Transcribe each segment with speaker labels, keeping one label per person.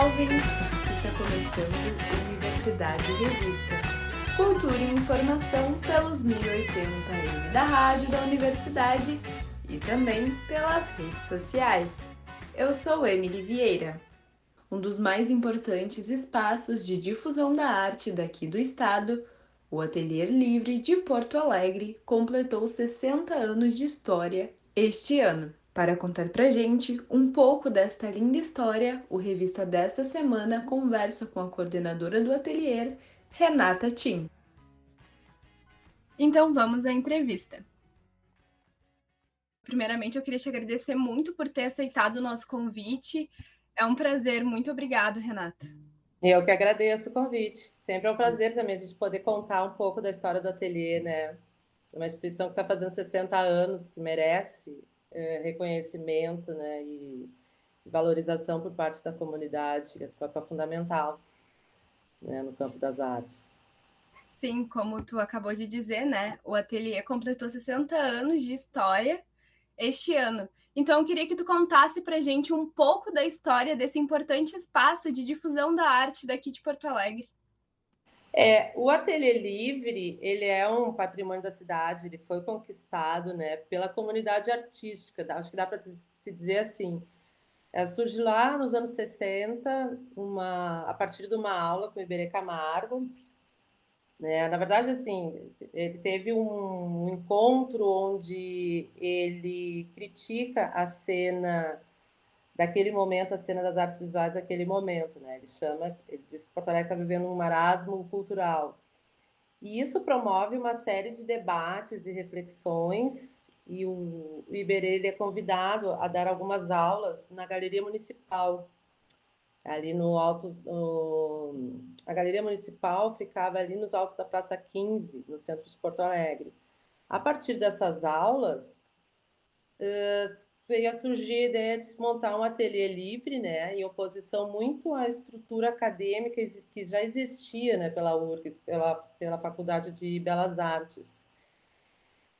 Speaker 1: Ouvintes! Está começando Universidade Revista. Cultura e informação pelos 1080m da rádio da universidade e também pelas redes sociais. Eu sou Emily Vieira. Um dos mais importantes espaços de difusão da arte daqui do estado, o Ateliê Livre de Porto Alegre completou 60 anos de história este ano. Para contar pra gente um pouco desta linda história, o Revista desta semana conversa com a coordenadora do ateliê, Renata Tim. Então vamos à entrevista. Primeiramente, eu queria te agradecer muito por ter aceitado o nosso convite. É um prazer, muito obrigado, Renata.
Speaker 2: Eu que agradeço o convite. Sempre é um prazer também a gente poder contar um pouco da história do ateliê, né? Uma instituição que está fazendo 60 anos, que merece é, reconhecimento né, e valorização por parte da comunidade, que é papel fundamental né, no campo das artes.
Speaker 1: Sim, como tu acabou de dizer, né? O ateliê completou 60 anos de história este ano. Então, eu queria que tu contasse para gente um pouco da história desse importante espaço de difusão da arte daqui de Porto Alegre.
Speaker 2: É, o Ateliê Livre, ele é um patrimônio da cidade, ele foi conquistado né, pela comunidade artística, acho que dá para se dizer assim. É, surgiu lá nos anos 60, uma, a partir de uma aula com o Iberê Camargo. Né? Na verdade, assim, ele teve um encontro onde ele critica a cena daquele momento, a cena das artes visuais daquele momento, né? Ele chama, ele diz que Porto Alegre está vivendo um marasmo cultural. E isso promove uma série de debates e reflexões, e o, Iberê ele é convidado a dar algumas aulas na Galeria Municipal, ali no alto, no, a Galeria Municipal ficava ali nos altos da Praça 15, no centro de Porto Alegre. A partir dessas aulas, veio a surgir a ideia de se montar um ateliê livre, né, em oposição muito à estrutura acadêmica que já existia, né, pela URGS, pela, pela Faculdade de Belas Artes.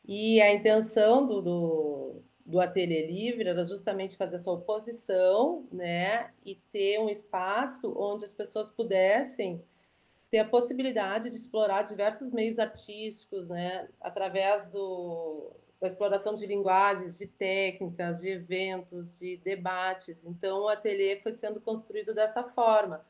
Speaker 2: E a intenção do, do, do ateliê livre era justamente fazer essa oposição, né, e ter um espaço onde as pessoas pudessem ter a possibilidade de explorar diversos meios artísticos, né, através do da exploração de linguagens, de técnicas, de eventos, de debates. Então, o ateliê foi sendo construído dessa forma.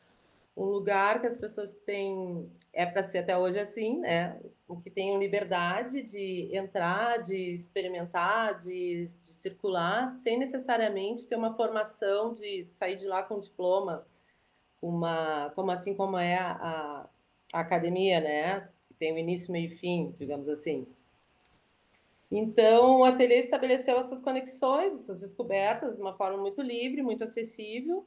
Speaker 2: Um lugar que as pessoas têm, é para ser até hoje assim, né? Que tenham liberdade de entrar, de experimentar, de, de circular, sem necessariamente ter uma formação de sair de lá com um diploma, uma, como assim como é a, a academia, né? Que tem o início, meio e fim, digamos assim. Então, o ateliê estabeleceu essas conexões, essas descobertas, de uma forma muito livre, muito acessível,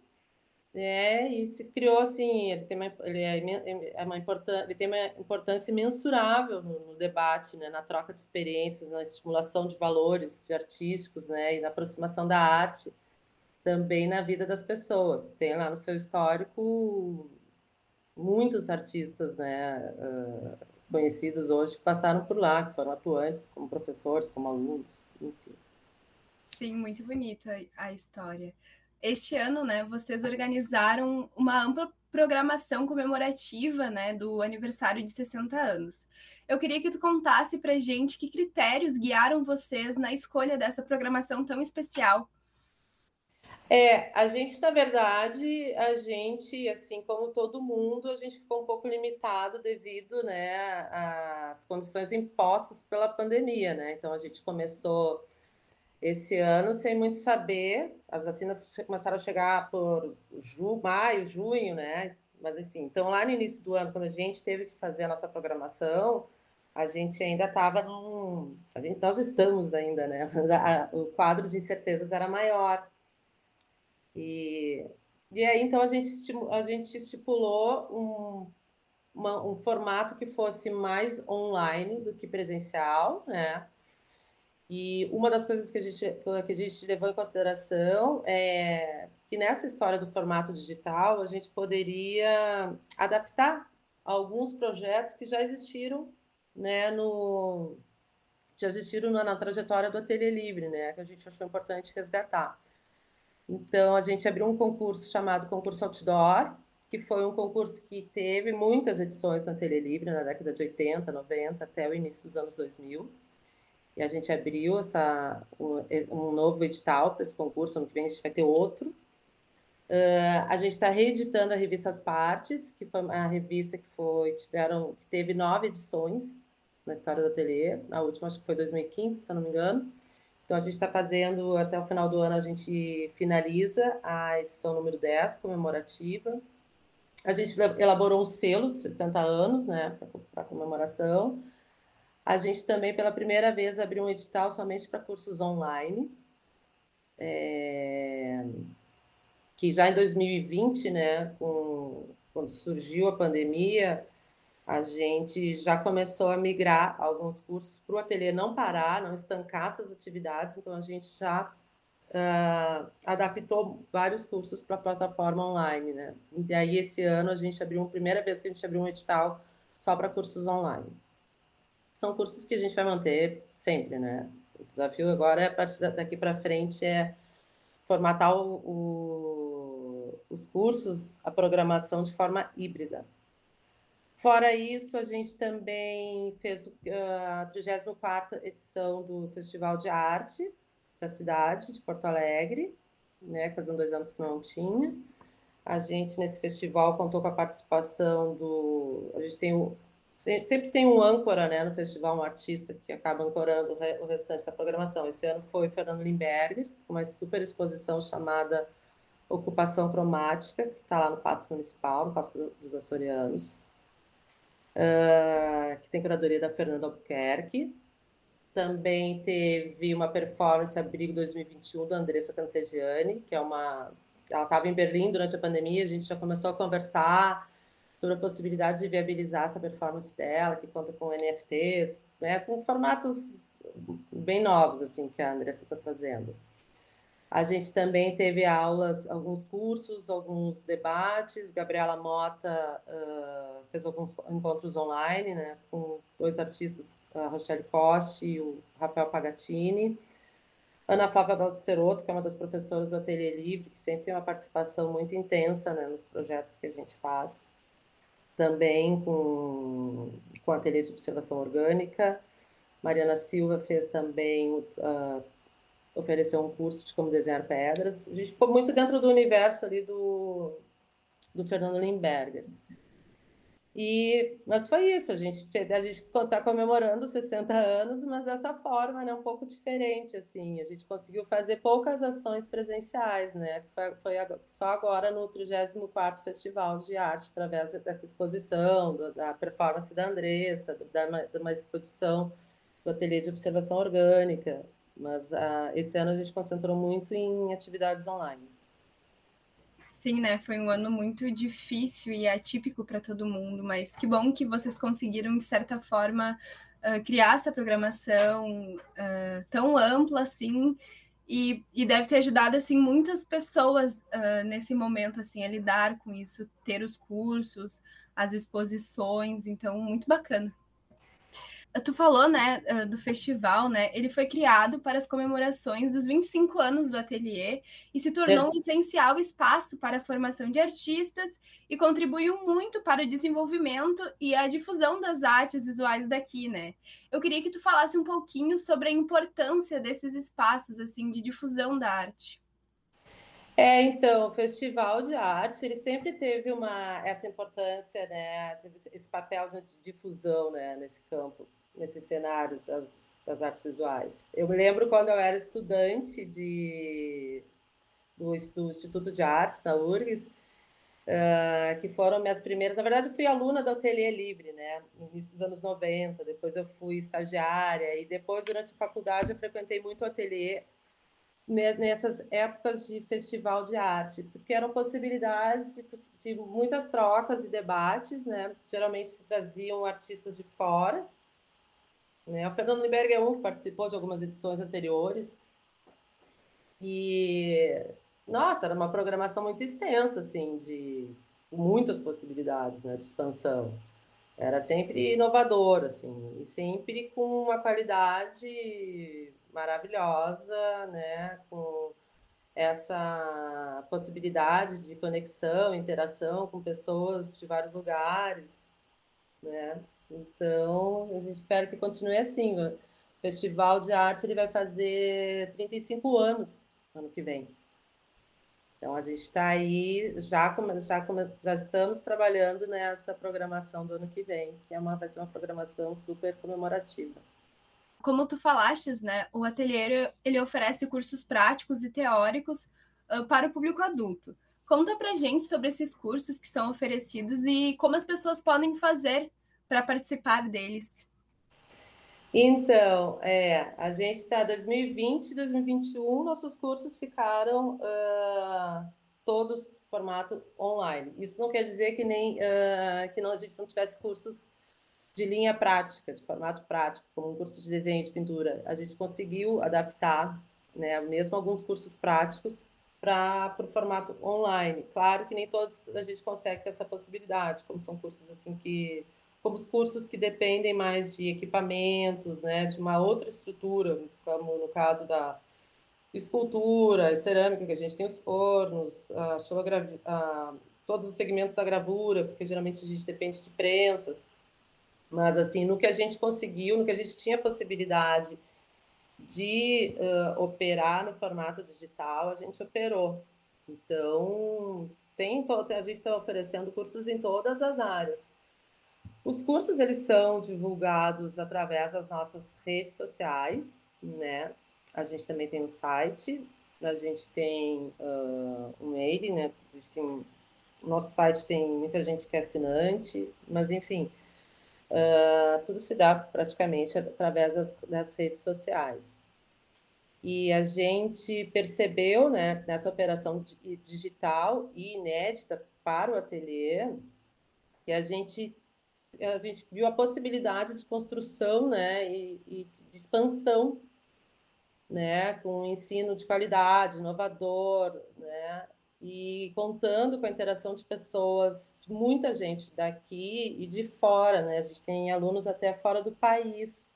Speaker 2: né? E se criou assim, ele tem uma, ele é, é uma importância, ele tem uma importância mensurável no, no, debate, né? Na troca de experiências, na estimulação de valores de artísticos, né? E na aproximação da arte, também na vida das pessoas. Tem lá no seu histórico muitos artistas, né? Uh, conhecidos hoje que passaram por lá, que foram atuantes como professores, como alunos, enfim.
Speaker 1: Sim, muito bonita a história. Este ano, né, vocês organizaram uma ampla programação comemorativa, né, do aniversário de 60 anos. Eu queria que tu contasse pra gente que critérios guiaram vocês na escolha dessa programação tão especial
Speaker 2: é, a gente, na verdade, a gente, assim como todo mundo, a gente ficou um pouco limitado devido, né, às condições impostas pela pandemia, né? Então a gente começou esse ano sem muito saber. As vacinas começaram a chegar por ju, maio, junho, né? Mas assim, então lá no início do ano, quando a gente teve que fazer a nossa programação, a gente ainda estava num. Gente, nós estamos ainda, né? o quadro de incertezas era maior. E, e aí, então, a gente, a gente estipulou um, uma, um formato que fosse mais online do que presencial, né? E uma das coisas que a gente, que a gente levou em consideração é que nessa história do formato digital, a gente poderia adaptar alguns projetos que já existiram né, no, já existiram na, na trajetória do Ateliê Livre, né, que a gente achou importante resgatar. Então, a gente abriu um concurso chamado Concurso Outdoor, que foi um concurso que teve muitas edições na Tele Livre, na década de 80, 90, até o início dos anos 2000. E a gente abriu essa, um, novo edital para esse concurso, ano que vem a gente vai ter outro. Uh, a gente está reeditando a revista As Partes, que foi a revista que foi tiveram que teve nove edições na história do ateliê. A última acho que foi 2015, se eu não me engano. Então a gente está fazendo até o final do ano a gente finaliza a edição número 10 comemorativa a gente elaborou um selo de 60 anos, né, para comemoração. A gente também, pela primeira vez, abriu um edital somente para cursos online. É... Que já em 2020, né, com... quando surgiu a pandemia, a gente já começou a migrar alguns cursos para o ateliê não parar, não estancar essas atividades. Então, a gente já uh, adaptou vários cursos para a plataforma online, né? E aí esse ano a gente abriu, a primeira vez que a gente abriu um edital só para cursos online. São cursos que a gente vai manter sempre, né? O desafio agora, é, a partir daqui para frente, é formatar o, o, os cursos, a programação de forma híbrida. Fora isso, a gente também fez ah, a 34ª edição do Festival de Arte, da cidade de Porto Alegre, né? Fazendo dois anos que não tinha. A gente, nesse festival, contou com a participação do. A gente tem. Sempre tem um âncora né, no festival, um artista que acaba ancorando o restante da programação. Esse ano foi Fernando Limberger, com uma super exposição chamada Ocupação Cromática, que está lá no Paço Municipal, no Paço dos Açorianos, uh, que tem curadoria da Fernanda Albuquerque. Também teve uma performance Abrigo 2021 da Andressa Cantediani, que é uma. Ela estava em Berlim durante a pandemia, a gente já começou a conversar sobre a possibilidade de viabilizar essa performance dela, que conta com NFTs, né, com formatos bem novos assim que a Andressa está trazendo. A gente também teve aulas, alguns cursos, alguns debates. Gabriela Mota uh, fez alguns encontros online, né, com dois artistas, a Rochelle Coste e o Rafael Pagatini. Ana Flávia Baldiceroto, que é uma das professoras do Ateliê Livre, que sempre tem uma participação muito intensa né, nos projetos que a gente faz. Também com, com o Ateliê de Observação Orgânica. Mariana Silva fez também uh, ofereceu um curso de como desenhar pedras. A gente ficou muito dentro do universo ali do, do Fernando Limberger. E, mas foi isso, a gente a gente está comemorando 60 anos, mas dessa forma, né, um pouco diferente, assim, a gente conseguiu fazer poucas ações presenciais, né, foi, foi só agora no 34º Festival de Arte, através dessa exposição, do, da performance da Andressa, da, de uma exposição do Ateliê de Observação Orgânica, mas uh, esse ano a gente concentrou muito em atividades online.
Speaker 3: Sim, né? Foi um ano muito difícil e atípico para todo mundo, mas que bom que vocês conseguiram, de certa forma, uh, criar essa programação uh, tão ampla assim. E, e, deve ter ajudado assim muitas pessoas uh, nesse momento assim a lidar com isso, ter os cursos, as exposições, então muito bacana. Tu falou, né, ah, do festival, né? Ele foi criado para as comemorações dos 25 anos do ateliê e se tornou é. um essencial espaço para a formação de artistas e contribuiu muito para o desenvolvimento e a difusão das artes visuais daqui, né? Eu queria que tu falasse um pouquinho sobre a importância desses espaços assim de difusão da arte.
Speaker 2: É, então, o Festival de Arte, ele sempre teve uma essa importância, né, esse papel de difusão, né, nesse campo nesse cenário das, das artes visuais. Eu me lembro quando eu era estudante de, do, do Instituto de Artes, da URGS, uh, que foram minhas primeiras. Na verdade, eu fui aluna do Ateliê Livre, né, no início dos anos 90. Depois, eu fui estagiária, e depois, durante a faculdade, eu frequentei muito o ateliê nessas épocas de festival de arte, porque eram possibilidades de, de muitas trocas e debates, né? Geralmente se traziam artistas de fora né? O Fernando é um que participou de algumas edições anteriores. E, nossa, era uma programação muito extensa, assim, de muitas possibilidades né, de expansão. Era sempre inovador, assim, e sempre com uma qualidade maravilhosa, né? Com essa possibilidade de conexão, interação com pessoas de vários lugares, né? Então, a gente espera que continue assim. O Festival de Arte ele vai fazer 35 anos ano que vem. Então, a gente está aí, já, já, já estamos trabalhando nessa programação do ano que vem, que é uma, vai ser uma programação super comemorativa.
Speaker 3: Como tu falaste, né, o ateliê ele oferece cursos práticos e teóricos uh, para o público adulto. Conta pra gente sobre esses cursos que são oferecidos e como as pessoas podem fazer para participar deles.
Speaker 2: Então, é, a gente está 2020, 2021, nossos cursos ficaram uh, todos formato online. Isso não quer dizer que nem uh, que não, a gente não tivesse cursos de linha prática, de formato prático, como um curso de desenho de pintura. A gente conseguiu adaptar, né, mesmo alguns cursos práticos para o formato online. Claro que nem todos a gente consegue ter essa possibilidade, como são cursos assim que como os cursos que dependem mais de equipamentos, né, de uma outra estrutura, como no caso da escultura, cerâmica, que a gente tem os fornos, a, a, todos os segmentos da gravura, porque geralmente a gente depende de prensas. Mas, assim, no que a gente conseguiu, no que a gente tinha possibilidade de uh, operar no formato digital, a gente operou. Então, tem, a gente está oferecendo cursos em todas as áreas. Os cursos eles são divulgados através das nossas redes sociais, né? A gente também tem um site, a gente tem uh, um mail, né? A gente tem, nosso site tem muita gente que é assinante, mas enfim, uh, tudo se dá praticamente através das, das redes sociais. E a gente percebeu, né, nessa operação digital e inédita para o ateliê, que a gente a gente viu a possibilidade de construção né, e, e de expansão né, com um ensino de qualidade, inovador, né, e contando com a interação de pessoas, de muita gente daqui e de fora, né, a gente tem alunos até fora do país.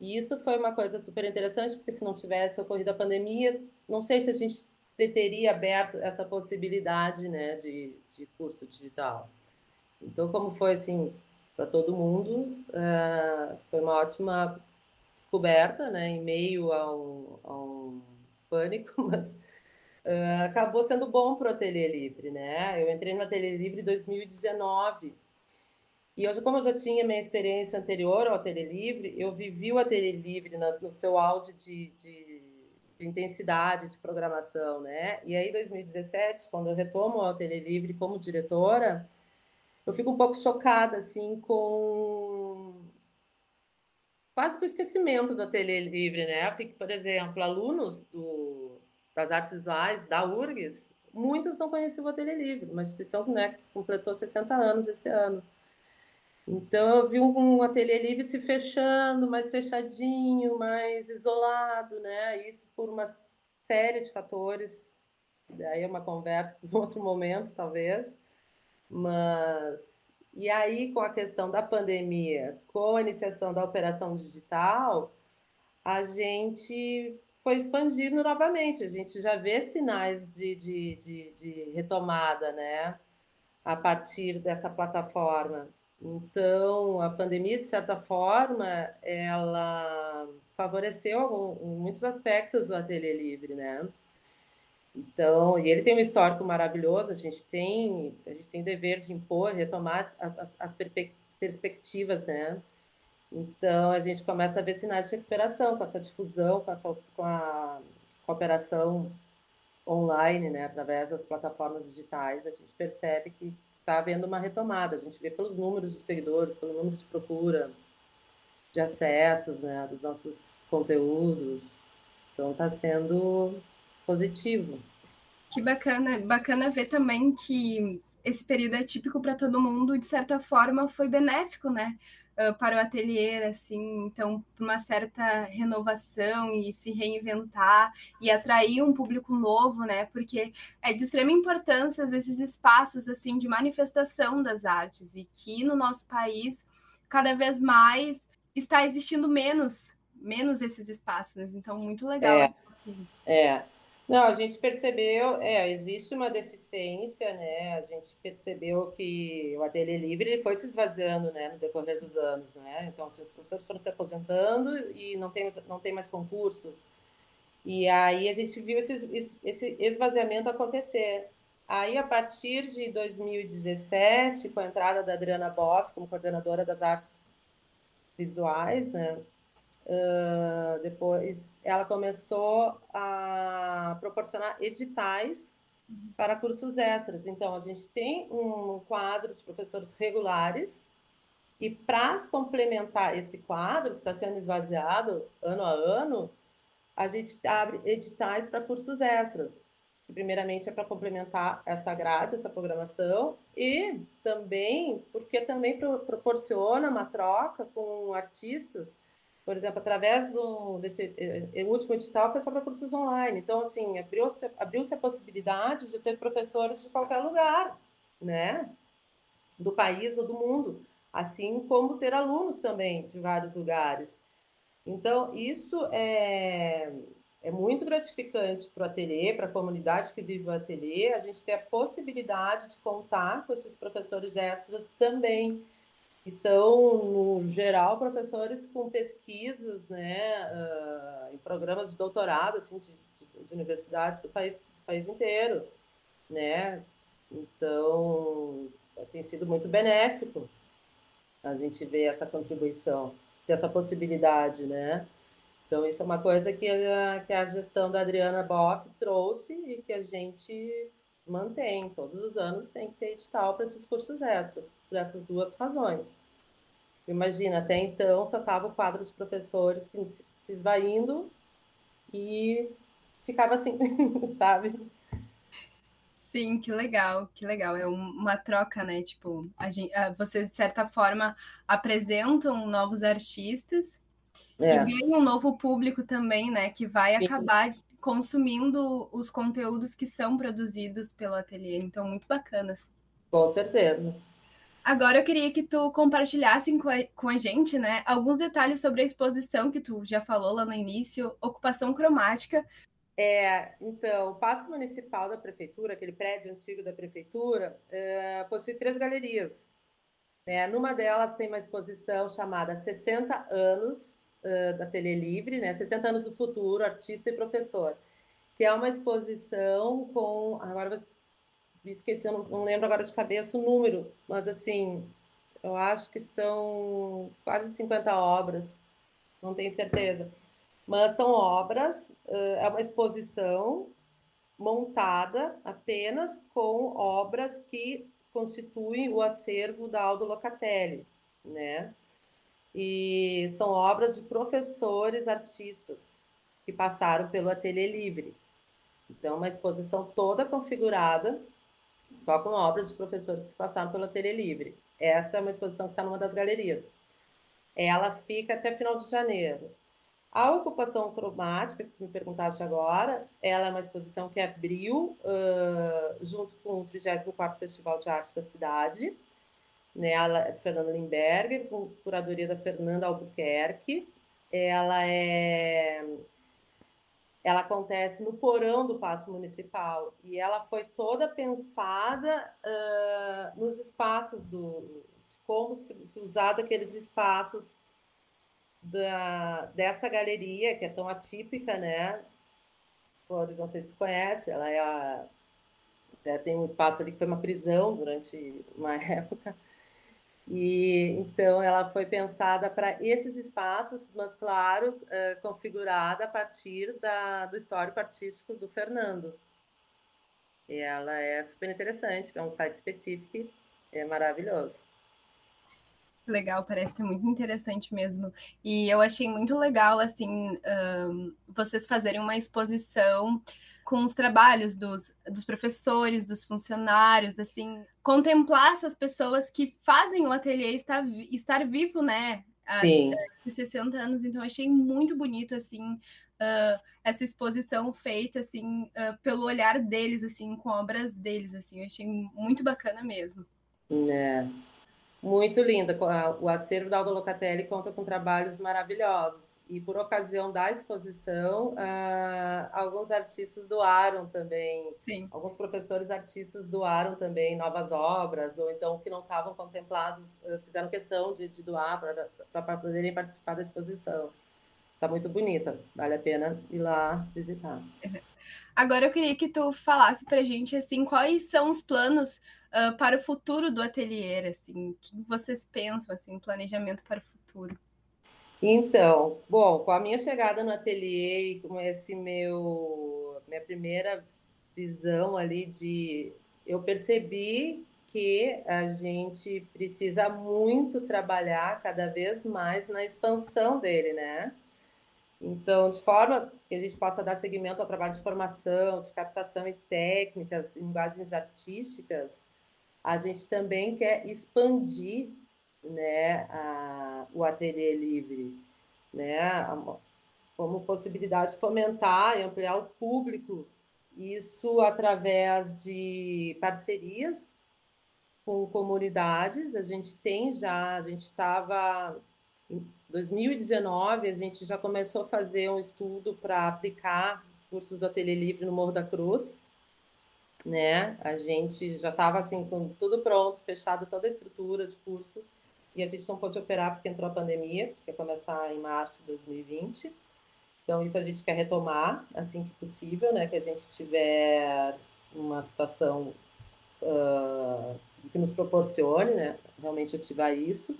Speaker 2: E isso foi uma coisa super interessante, porque se não tivesse ocorrido a pandemia, não sei se a gente teria aberto essa possibilidade né, de, de curso digital. Então, como foi assim, para todo mundo. Uh, foi uma ótima descoberta, né, em meio a um, a um pânico, mas uh, acabou sendo bom para o Ateliê Livre, né? Eu entrei no Ateliê Livre em 2019 e hoje, como eu já tinha minha experiência anterior ao Ateliê Livre, eu vivi o Ateliê Livre no seu auge de, de, de intensidade de programação, né? E aí, em 2017, quando eu retomo o Ateliê Livre como diretora, eu fico um pouco chocada assim com quase com o esquecimento do ateliê livre, né? Porque, por exemplo, alunos do, das artes visuais da URGS, muitos não conheciam o ateliê livre, uma instituição né, que completou 60 anos esse ano. Então eu vi um, um ateliê livre se fechando, mais fechadinho, mais isolado, né? Isso por uma série de fatores. Daí é uma conversa para outro momento, talvez. Mas e aí, com a questão da pandemia, com a iniciação da operação digital, a gente foi expandindo novamente. A gente já vê sinais de, de, de, de retomada, né? A partir dessa plataforma. Então, a pandemia, de certa forma, ela favoreceu em muitos aspectos o ateliê livre, né? Então, e ele tem um histórico maravilhoso, a gente tem, a gente tem dever de impor, retomar as, as, as perspectivas, né? Então, a gente começa a ver sinais de recuperação com essa difusão, com, essa, com a cooperação online, né? Através das plataformas digitais, a gente percebe que está havendo uma retomada. A gente vê pelos números de seguidores, pelo número de procura, de acessos, né? Dos nossos conteúdos. Então, está sendo positivo.
Speaker 3: Que bacana, bacana ver também que esse período é típico para todo mundo, de certa forma foi benéfico, né? Uh, para o ateliê, assim, então, uma certa renovação e se reinventar e atrair um público novo, né? Porque é de extrema importância esses espaços, assim, de manifestação das artes e que no nosso país, cada vez mais, está existindo menos, menos esses espaços, então, muito legal.
Speaker 2: É, é Não, a gente percebeu, é, existe uma deficiência, né? A gente percebeu que o ateliê livre foi se esvaziando, né, no decorrer dos anos, né? Então, assim, os professores foram se aposentando e não tem, não tem mais concurso. E aí a gente viu esse, esse esvaziamento acontecer. Aí, a partir de 2017, com a entrada da Adriana Boff como coordenadora das artes visuais, né? Uh, depois ela começou a proporcionar editais para cursos extras. Então, a gente tem um quadro de professores regulares e para complementar esse quadro, que está sendo esvaziado ano a ano, a gente abre editais para cursos extras. Que primeiramente é para complementar essa grade, essa programação, e também porque também pro, proporciona uma troca com artistas por exemplo, através do desse eh, último edital foi só para cursos online. Então, assim, abriu-se abriu a possibilidade de ter professores de qualquer lugar, né? Do país ou do mundo, assim como ter alunos também de vários lugares. Então, isso é, é muito gratificante para o ateliê, para a comunidade que vive o ateliê, a gente ter a possibilidade de contar com esses professores extras também que são, no geral, professores com pesquisas né, uh, em programas de doutorado assim, de, de, de universidades do país, do país inteiro. Né? Então, tem sido muito benéfico a gente ver essa contribuição, ter essa possibilidade, né? Então, isso é uma coisa que a, que a gestão da Adriana Boff trouxe e que a gente mantém. Todos os anos tem que ter edital para esses cursos extras, por essas duas razões. Imagina, até então só estava o quadro dos professores que se esvaindo e ficava assim, sabe?
Speaker 3: Sim, que legal, que legal. É uma troca, né? Tipo, a gente, vocês, de certa forma, apresentam novos artistas é. e ganham um novo público também, né? Que vai Sim. acabar consumindo os conteúdos que são produzidos pelo ateliê. Então, muito bacanas.
Speaker 2: Com certeza.
Speaker 3: Agora eu queria que tu compartilhasse com a, com a gente, né, alguns detalhes sobre a exposição que tu já falou lá no início, ocupação cromática.
Speaker 2: É, então, o Paço Municipal da Prefeitura, aquele prédio antigo da Prefeitura, é, possui três galerias. Né? Numa delas tem uma exposição chamada 60 anos da Ateliê Livre, né? 60 anos do futuro, artista e professor, que é uma exposição com, agora esqueci, eu não, não lembro agora de cabeça o número, mas assim, eu acho que são quase 50 obras, não tenho certeza. Mas são obras, é uma exposição montada apenas com obras que constituem o acervo da Aldo Locatelli, né? E são obras de professores artistas que passaram pelo Ateliê Livre. Então, uma exposição toda configurada só com obras de professores que passaram pelo Ateliê Livre. Essa é uma exposição que está numa das galerias. Ela fica até final de janeiro. A ocupação cromática, que me perguntaste agora, ela é uma exposição que abriu uh, junto com o 34º Festival de Arte da cidade. Né? É de Fernanda Limberger, com curadoria da Fernanda Albuquerque. Ela é ela acontece no porão do Paço Municipal e ela foi toda pensada uh, nos espaços do como se, se usar daqueles espaços da, desta galeria que é tão atípica, né? Flores, não sei se tu conhece, ela é a, tem um espaço ali que foi uma prisão durante uma época e então ela foi pensada para esses espaços, mas claro, é, configurada a partir da, do histórico artístico do Fernando. E ela é super interessante, é um site específico, é maravilhoso.
Speaker 3: Legal, parece muito interessante mesmo. E eu achei muito legal, assim, um, vocês fazerem uma exposição com os trabalhos dos, dos professores, dos funcionários, assim, contemplar essas pessoas que fazem o ateliê estar, estar vivo, né? Há Sim. 60 anos, então achei muito bonito, assim, uh, essa exposição feita, assim, uh, pelo olhar deles, assim, com obras deles, assim, eu achei muito bacana mesmo.
Speaker 2: É. Muito linda. O acervo da Aldo Locatelli conta com trabalhos maravilhosos. E por ocasião da exposição, uh, alguns artistas doaram também.
Speaker 3: Sim.
Speaker 2: Alguns professores artistas doaram também novas obras, ou então que não estavam contemplados, uh, fizeram questão de, de doar para poderem participar da exposição. Está muito bonita, vale a pena ir lá visitar.
Speaker 3: Agora eu queria que tu falasse para a gente assim quais são os planos uh, para o futuro do ateliê, assim, o que vocês pensam assim, planejamento para o futuro?
Speaker 2: Então, bom, com a minha chegada no ateliê e com esse meu minha primeira visão ali de eu percebi que a gente precisa muito trabalhar cada vez mais na expansão dele, né? Então, de forma que a gente possa dar seguimento ao trabalho de formação, de captação e técnicas, linguagens artísticas, a gente também quer expandir né, a, o ateliê livre, né, a, como possibilidade de fomentar e ampliar o público, isso através de parcerias com comunidades. A gente tem já, a gente estava 2019, a gente já começou a fazer um estudo para aplicar cursos do Ateliê Livre no Morro da Cruz, né? A gente já estava assim com tudo pronto, fechado toda a estrutura de curso, e a gente não pôde operar porque entrou a pandemia, que ia começar em março de 2020. Então isso a gente quer retomar assim que possível, né? Que a gente tiver uma situação uh, que nos proporcione, né? Realmente ativar isso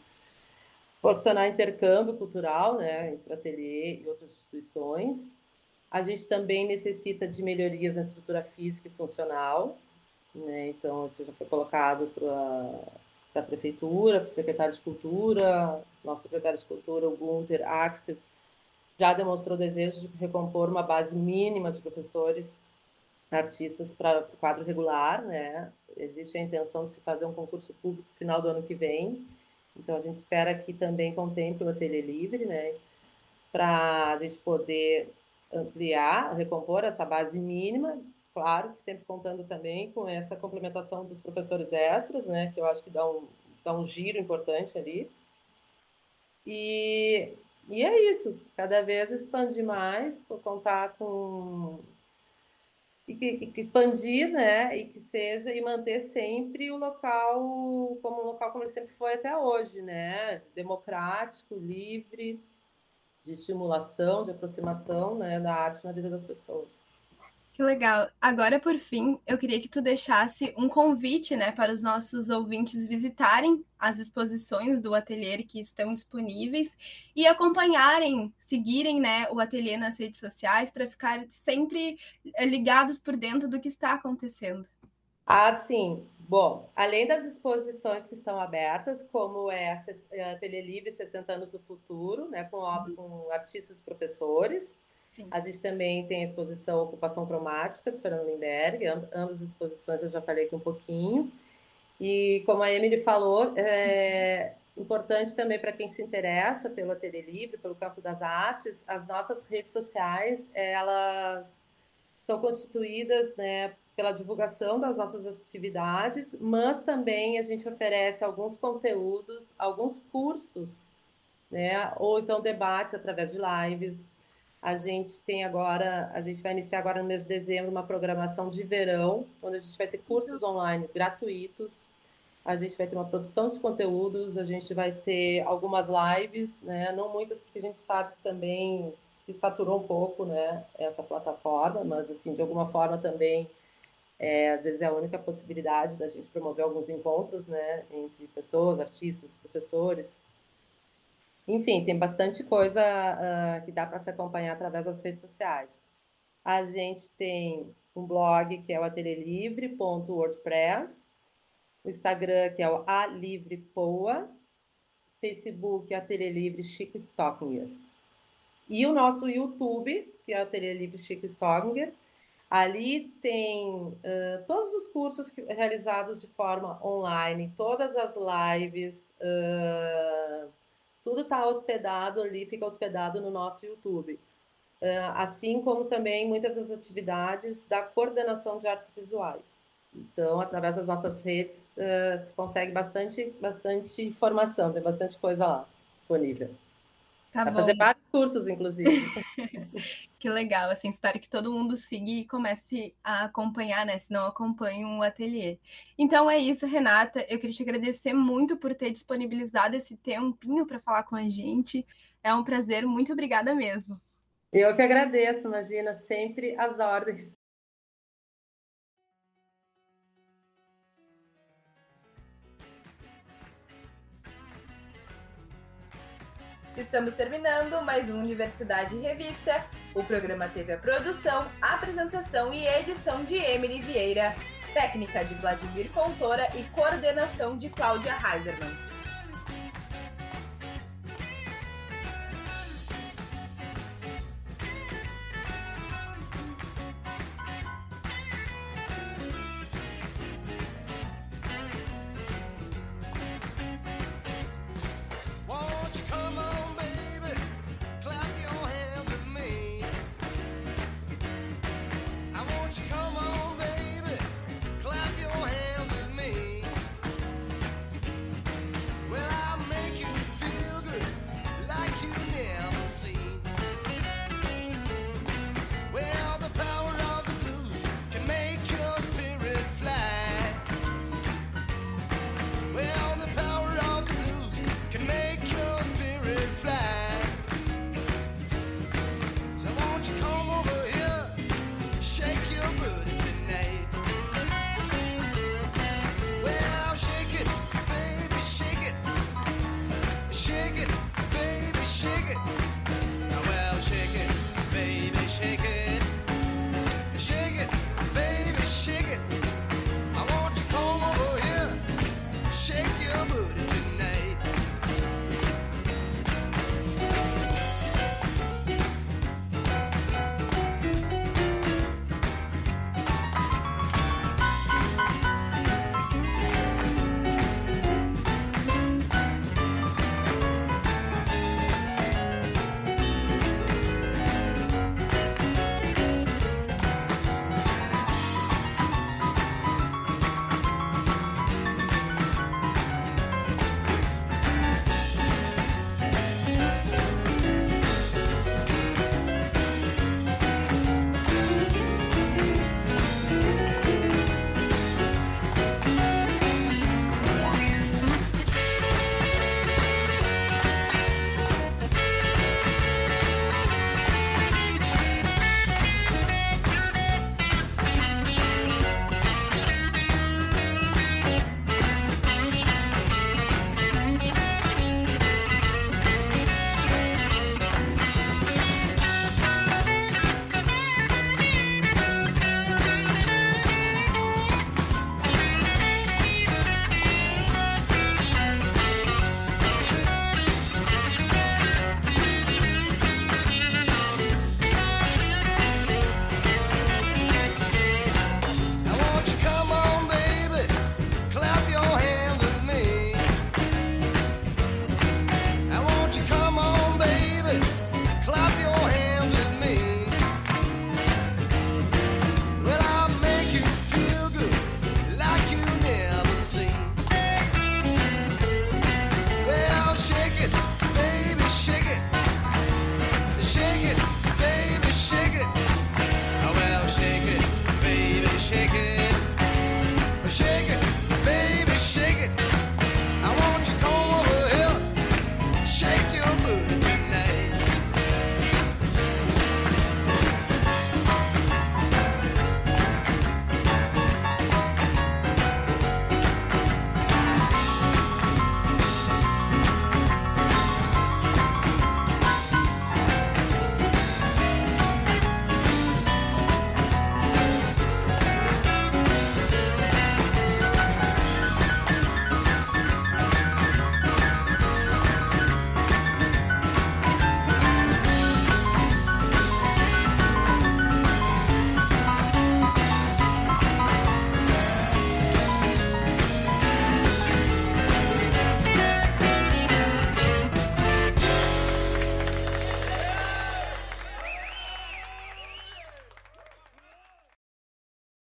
Speaker 2: proporcionar intercâmbio cultural né, entre ateliê e outras instituições. A gente também necessita de melhorias na estrutura física e funcional, né? então isso já foi colocado para a prefeitura, para o secretário de cultura, nosso secretário de cultura, o Gunther Axter, já demonstrou desejo de recompor uma base mínima de professores artistas para o quadro regular, né? Existe a intenção de se fazer um concurso público no final do ano que vem, então, a gente espera que também contemple o ateliê livre, né? Para a gente poder ampliar, recompor essa base mínima, claro sempre contando também com essa complementação dos professores extras, né? Que eu acho que dá um, dá um giro importante ali. E, e é isso, cada vez expandir mais, contar com e que, que, expandir, né, e que seja e manter sempre o local como um local como ele sempre foi até hoje, né, democrático, livre, de estimulação, de aproximação, né, da arte na vida das pessoas.
Speaker 3: Que legal. Agora, por fim, eu queria que tu deixasse um convite, né, para os nossos ouvintes visitarem as exposições do ateliê que estão disponíveis e acompanharem, seguirem, né, o ateliê nas redes sociais para ficar sempre eh, ligados por dentro do que está acontecendo.
Speaker 2: Ah, sim. Bom, além das exposições que estão abertas, como é a eh, Ateliê Livre 60 anos do futuro, né, com, com artistas e professores, Sim. A gente também tem a exposição Ocupação Cromática, do Fernando Lindbergh, ambas as exposições eu já falei aqui um pouquinho. E como a Emily falou, é importante também para quem se interessa pelo Ateliê Livre, pelo campo das artes, as nossas redes sociais, elas são constituídas né, pela divulgação das nossas atividades, mas também a gente oferece alguns conteúdos, alguns cursos, né, ou então debates através de lives, a gente tem agora, a gente vai iniciar agora no mês de dezembro uma programação de verão, onde a gente vai ter cursos online gratuitos, a gente vai ter uma produção de conteúdos, a gente vai ter algumas lives, né? Não muitas, porque a gente sabe que também se saturou um pouco, né? Essa plataforma, mas assim, de alguma forma também, é, às vezes é a única possibilidade da gente promover alguns encontros, né? Entre pessoas, artistas, professores. Enfim, tem bastante coisa uh, que dá para se acompanhar através das redes sociais. A gente tem um blog que é o atelierlivre.wordpress, o Instagram que é o alivrepoa, Facebook Ateliê Livre Chico Stockinger. E o nosso YouTube, que é o Ateliê Livre Chico Stockinger, Ali tem uh, todos os cursos que, realizados de forma online, todas as lives, uh, tudo está hospedado ali, fica hospedado no nosso YouTube. Uh, assim como também muitas das atividades da coordenação de artes visuais. Então, através das nossas redes, uh, se consegue bastante, bastante informação, tem bastante coisa lá disponível. Tá Vai fazer vários cursos, inclusive.
Speaker 3: que legal, assim, espero que todo mundo siga e comece a acompanhar, né? Se não acompanham o ateliê. Então é isso, Renata. Eu queria te agradecer muito por ter disponibilizado esse tempinho para falar com a gente. É um prazer, muito obrigada mesmo.
Speaker 2: Eu que agradeço, imagina, sempre as ordens.
Speaker 1: Estamos terminando mais um Universidade Revista. O programa teve a produção, apresentação e edição de Emily Vieira, técnica de Vladimir Fontoura e coordenação de Cláudia Heiserman.